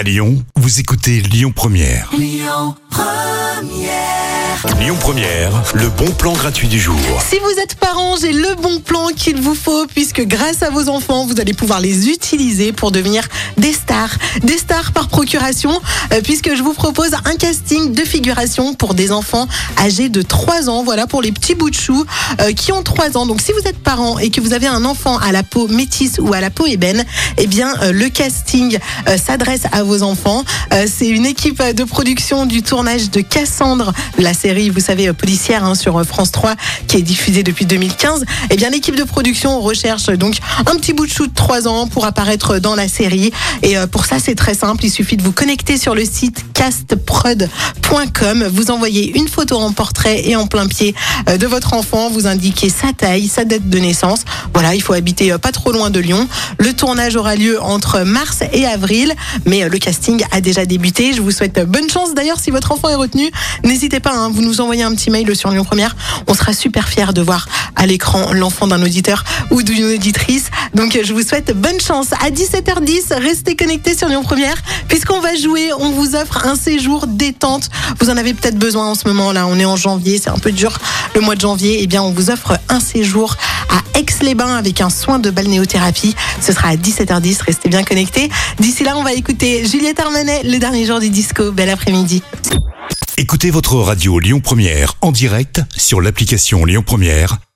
À Lyon, vous écoutez Lyon Première. Lyon Première. le bon plan gratuit du jour. Si vous êtes parent, j'ai le bon plan qu'il vous faut puisque grâce à vos enfants, vous allez pouvoir les utiliser pour devenir des Des stars par procuration euh, puisque je vous propose un casting de figuration pour des enfants âgés de 3 ans. Voilà pour les petits bouts de choux euh, qui ont 3 ans. Donc si vous êtes parent et que vous avez un enfant à la peau métisse ou à la peau ébène, eh bien euh, le casting s'adresse à vos enfants. C'est une équipe de production du tournage de Cassandre, la série, vous savez, policière hein, sur France 3 qui est diffusée depuis 2015. Eh bien l'équipe de production recherche donc un petit bout de chou de 3 ans pour apparaître dans la série. Et pour ça, c'est très simple. Il suffit de vous connecter sur le site castprod.com. Vous envoyez une photo en portrait et en plein pied euh, de votre enfant. Vous indiquez sa taille, sa date de naissance. Voilà, il faut habiter euh, pas trop loin de Lyon. Le tournage aura lieu entre mars et avril, mais euh, le casting a déjà débuté. Je vous souhaite euh, bonne chance. D'ailleurs, si votre enfant est retenu, n'hésitez pas, hein, vous nous envoyez un petit mail sur Lyon Première. On sera super fiers de voir à l'écran l'enfant d'un auditeur ou d'une auditrice. Donc, je vous souhaite bonne chance. À 17h10, restez connectés sur Lyon Première, puisqu'on va jouer. On vous offre un séjour détente. Vous en avez peut-être besoin en ce moment-là. On est en janvier, c'est un peu dur le mois de janvier. Eh bien, on vous offre un séjour à Aix-les-Bains avec un soin de balnéothérapie. Ce sera à 17h10. Restez bien connectés. D'ici là, on va écouter Juliette Armanet, le dernier jour du disco. Bel après-midi. Écoutez votre radio Lyon Première en direct sur l'application Lyon Première,